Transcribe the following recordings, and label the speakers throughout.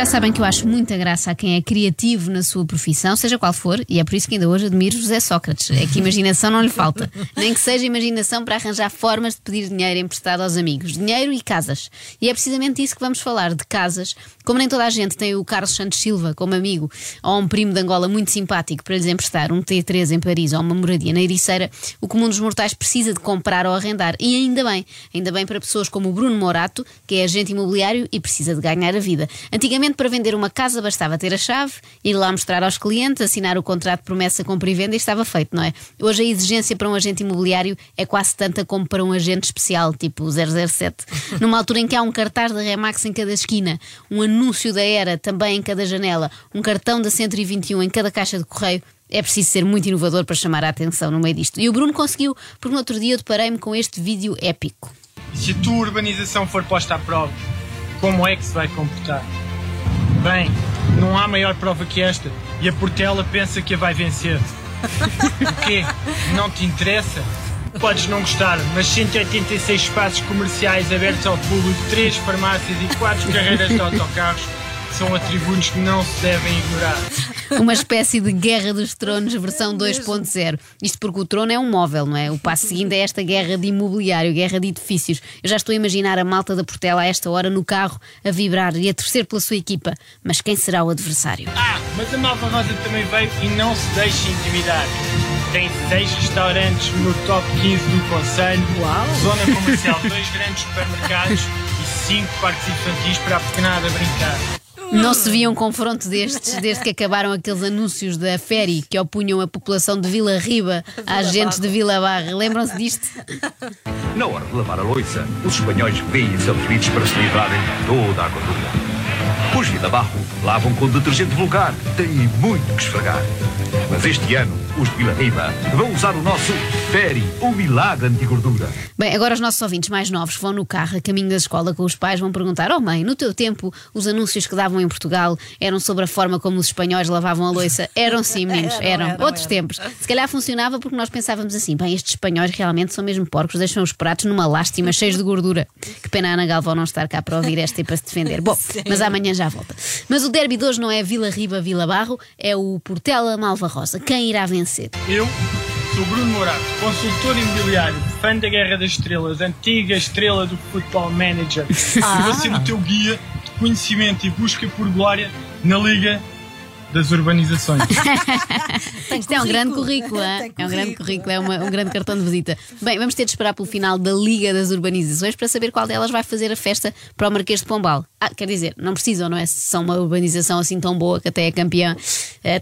Speaker 1: já sabem que eu acho muita graça a quem é criativo na sua profissão, seja qual for, e é por isso que ainda hoje admiro José Sócrates. É que imaginação não lhe falta. Nem que seja imaginação para arranjar formas de pedir dinheiro emprestado aos amigos. Dinheiro e casas. E é precisamente isso que vamos falar, de casas. Como nem toda a gente tem o Carlos Santos Silva como amigo, ou um primo de Angola muito simpático para lhes emprestar um T3 em Paris ou uma moradia na Ericeira, o comum dos mortais precisa de comprar ou arrendar. E ainda bem. Ainda bem para pessoas como o Bruno Morato, que é agente imobiliário e precisa de ganhar a vida. Antigamente, para vender uma casa, bastava ter a chave, ir lá mostrar aos clientes, assinar o contrato de promessa, compra e venda e estava feito, não é? Hoje a exigência para um agente imobiliário é quase tanta como para um agente especial, tipo 007. Numa altura em que há um cartaz da Remax em cada esquina, um anúncio da Era também em cada janela, um cartão da 121 em cada caixa de correio, é preciso ser muito inovador para chamar a atenção no meio disto. E o Bruno conseguiu, porque no outro dia eu deparei-me com este vídeo épico.
Speaker 2: Se a tua urbanização for posta à prova, como é que se vai comportar? Bem, não há maior prova que esta e a Portela pensa que a vai vencer. O quê? Não te interessa? Podes não gostar, mas 186 espaços comerciais abertos ao público, 3 farmácias e 4 carreiras de autocarros são atributos que não se devem ignorar.
Speaker 1: Uma espécie de Guerra dos Tronos versão 2.0. Isto porque o trono é um móvel, não é? O passo seguinte é esta guerra de imobiliário, guerra de edifícios. Eu já estou a imaginar a malta da Portela a esta hora no carro a vibrar e a torcer pela sua equipa. Mas quem será o adversário?
Speaker 2: Ah, mas a Malva Rosa também veio e não se deixe intimidar. Tem seis restaurantes no top 15 do Conselho, zona comercial, dois grandes supermercados e cinco parques infantis para a pequenada brincar.
Speaker 1: Não se via um confronto destes desde que acabaram aqueles anúncios da Ferry que opunham a população de Vila Riba a agentes de Vila Barra. Lembram-se disto?
Speaker 3: Na hora de lavar a louça, os espanhóis veem-se aflitos para se livrarem de toda a gordura. Os Vila Barro lavam com detergente vulgar, têm muito que esfregar. Mas este ano, os de Vila Riba vão usar o nosso Ferry, o milagre anti-gordura.
Speaker 1: Bem, agora os nossos ouvintes mais novos que vão no carro a caminho da escola com os pais vão perguntar: Oh mãe, no teu tempo os anúncios que davam em Portugal eram sobre a forma como os espanhóis lavavam a louça? Eram sim, meninos, eram.
Speaker 4: Eram,
Speaker 1: Outros
Speaker 4: eram.
Speaker 1: tempos. Se calhar funcionava porque nós pensávamos assim: bem, estes espanhóis realmente são mesmo porcos, deixam os pratos numa lástima, cheios de gordura. Que pena a Ana Galvão não estar cá para ouvir esta e para se defender. Bom, mas amanhã já volta. Mas o derby de hoje não é Vila Riba, Vila Barro, é o Portela Malva Rosa. Quem irá vencer?
Speaker 2: Eu sou Bruno Morato, consultor imobiliário, fã da Guerra das Estrelas, antiga estrela do Football Manager. E vou ser o teu guia de conhecimento e busca por glória na Liga das Urbanizações.
Speaker 1: Isto é um grande currículo, hein? é um grande currículo, é uma- um grande cartão de visita. Bem, vamos ter de esperar pelo final da Liga das Urbanizações para saber qual delas vai fazer a festa para o Marquês de Pombal. Ah, quer dizer, não precisam, não é? Se são uma urbanização assim tão boa que até é campeã,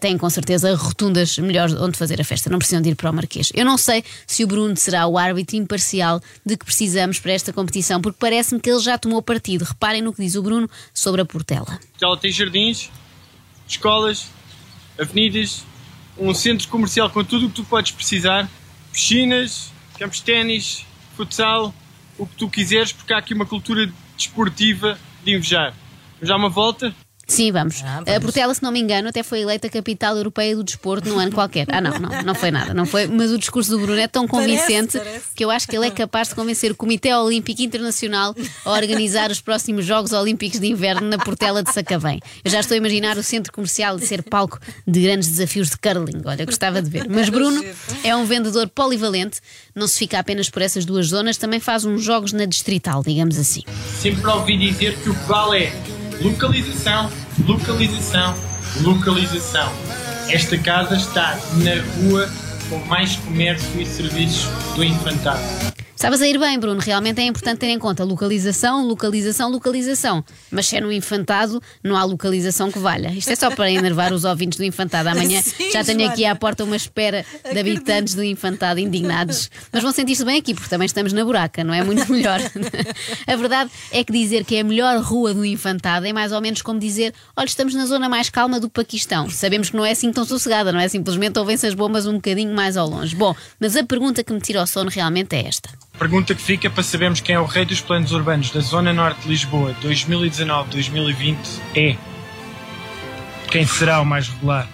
Speaker 1: têm com certeza rotundas melhores onde fazer a festa. Não precisam de ir para o Marquês. Eu não sei se o Bruno será o árbitro imparcial de que precisamos para esta competição, porque parece-me que ele já tomou partido. Reparem no que diz o Bruno sobre a Portela.
Speaker 2: Ela tem jardins, escolas, avenidas, um centro comercial com tudo o que tu podes precisar, piscinas, campos de ténis, futsal, o que tu quiseres, porque há aqui uma cultura desportiva de invejar. Vamos dar uma volta?
Speaker 1: Sim, vamos.
Speaker 4: Ah,
Speaker 1: A
Speaker 4: vamos.
Speaker 1: Portela, se não me engano, até foi eleita capital europeia do desporto num ano qualquer. Ah, não, não, não foi nada, não foi. Mas o discurso do Bruno é tão
Speaker 4: Parece,
Speaker 1: convincente
Speaker 4: parece.
Speaker 1: que eu acho que ele é capaz de convencer o Comitê Olímpico Internacional a organizar os próximos Jogos Olímpicos de Inverno na Portela de Sacavém. Eu já estou a imaginar o centro comercial de ser palco de grandes desafios de curling. Olha, gostava de ver. Mas Bruno é um vendedor polivalente, não se fica apenas por essas duas zonas, também faz uns jogos na distrital, digamos assim.
Speaker 2: Sempre ouvi dizer que o que vale é localização, localização, localização. Esta casa está na rua com mais comércio e serviços do infantado.
Speaker 1: Estavas a ir bem, Bruno. Realmente é importante ter em conta localização, localização, localização. Mas se é no infantado, não há localização que valha. Isto é só para enervar os ouvintes do infantado. Amanhã
Speaker 4: Sim,
Speaker 1: já tenho aqui
Speaker 4: Joana.
Speaker 1: à porta uma espera de habitantes do infantado indignados. Mas vão sentir-se bem aqui, porque também estamos na buraca, não é muito melhor. A verdade é que dizer que é a melhor rua do infantado é mais ou menos como dizer: olha, estamos na zona mais calma do Paquistão. Sabemos que não é assim tão sossegada, não é? Simplesmente ouvem-se as bombas um bocadinho mais ao longe. Bom, mas a pergunta que me tira o sono realmente é esta.
Speaker 2: Pergunta que fica para sabermos quem é o rei dos planos urbanos da Zona Norte de Lisboa 2019-2020 é quem será o mais regular?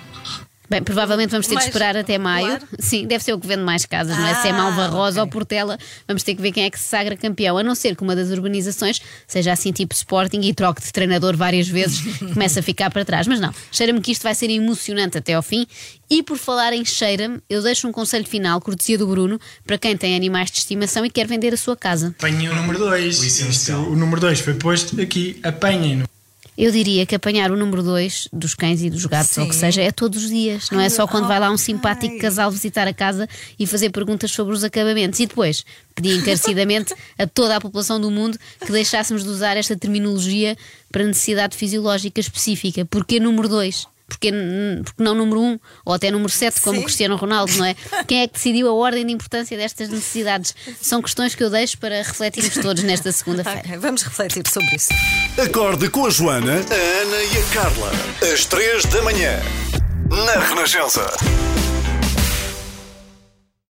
Speaker 1: Bem, provavelmente vamos ter
Speaker 4: Mais
Speaker 1: de esperar até maio.
Speaker 4: popular?
Speaker 1: Sim, deve ser o que vende mais casas, não é? Se é
Speaker 4: Ah,
Speaker 1: Malva Rosa
Speaker 4: ok.
Speaker 1: ou Portela, vamos ter que ver quem é que se sagra campeão. A não ser que uma das urbanizações seja assim tipo Sporting e troque de treinador várias vezes, começa a ficar para trás. Mas não, cheira-me que isto vai ser emocionante até ao fim. E por falar em cheira-me, eu deixo um conselho final, cortesia do Bruno, para quem tem animais de estimação e quer vender a sua casa.
Speaker 2: Apanhem o número 2. O número 2 foi posto aqui. Apanhem-no.
Speaker 1: Eu diria que apanhar o número 2 dos cães e dos gatos, ou o que
Speaker 4: Sim.
Speaker 1: seja, é todos os dias. Não é só quando vai lá um simpático casal visitar a casa e fazer perguntas sobre os acabamentos. E depois pedir encarecidamente a toda a população do mundo que deixássemos de usar esta terminologia para necessidade fisiológica específica. Porquê número 2? Porque, porque não número 1 um, ou até número 7, como Cristiano Ronaldo, não é? Quem é que decidiu a ordem de importância destas necessidades? São questões que eu deixo para refletirmos todos nesta segunda-feira.
Speaker 4: Ok, vamos refletir sobre isso.
Speaker 5: Acorde com a Joana, a Ana e a Carla. Às três da manhã. Na Renascença.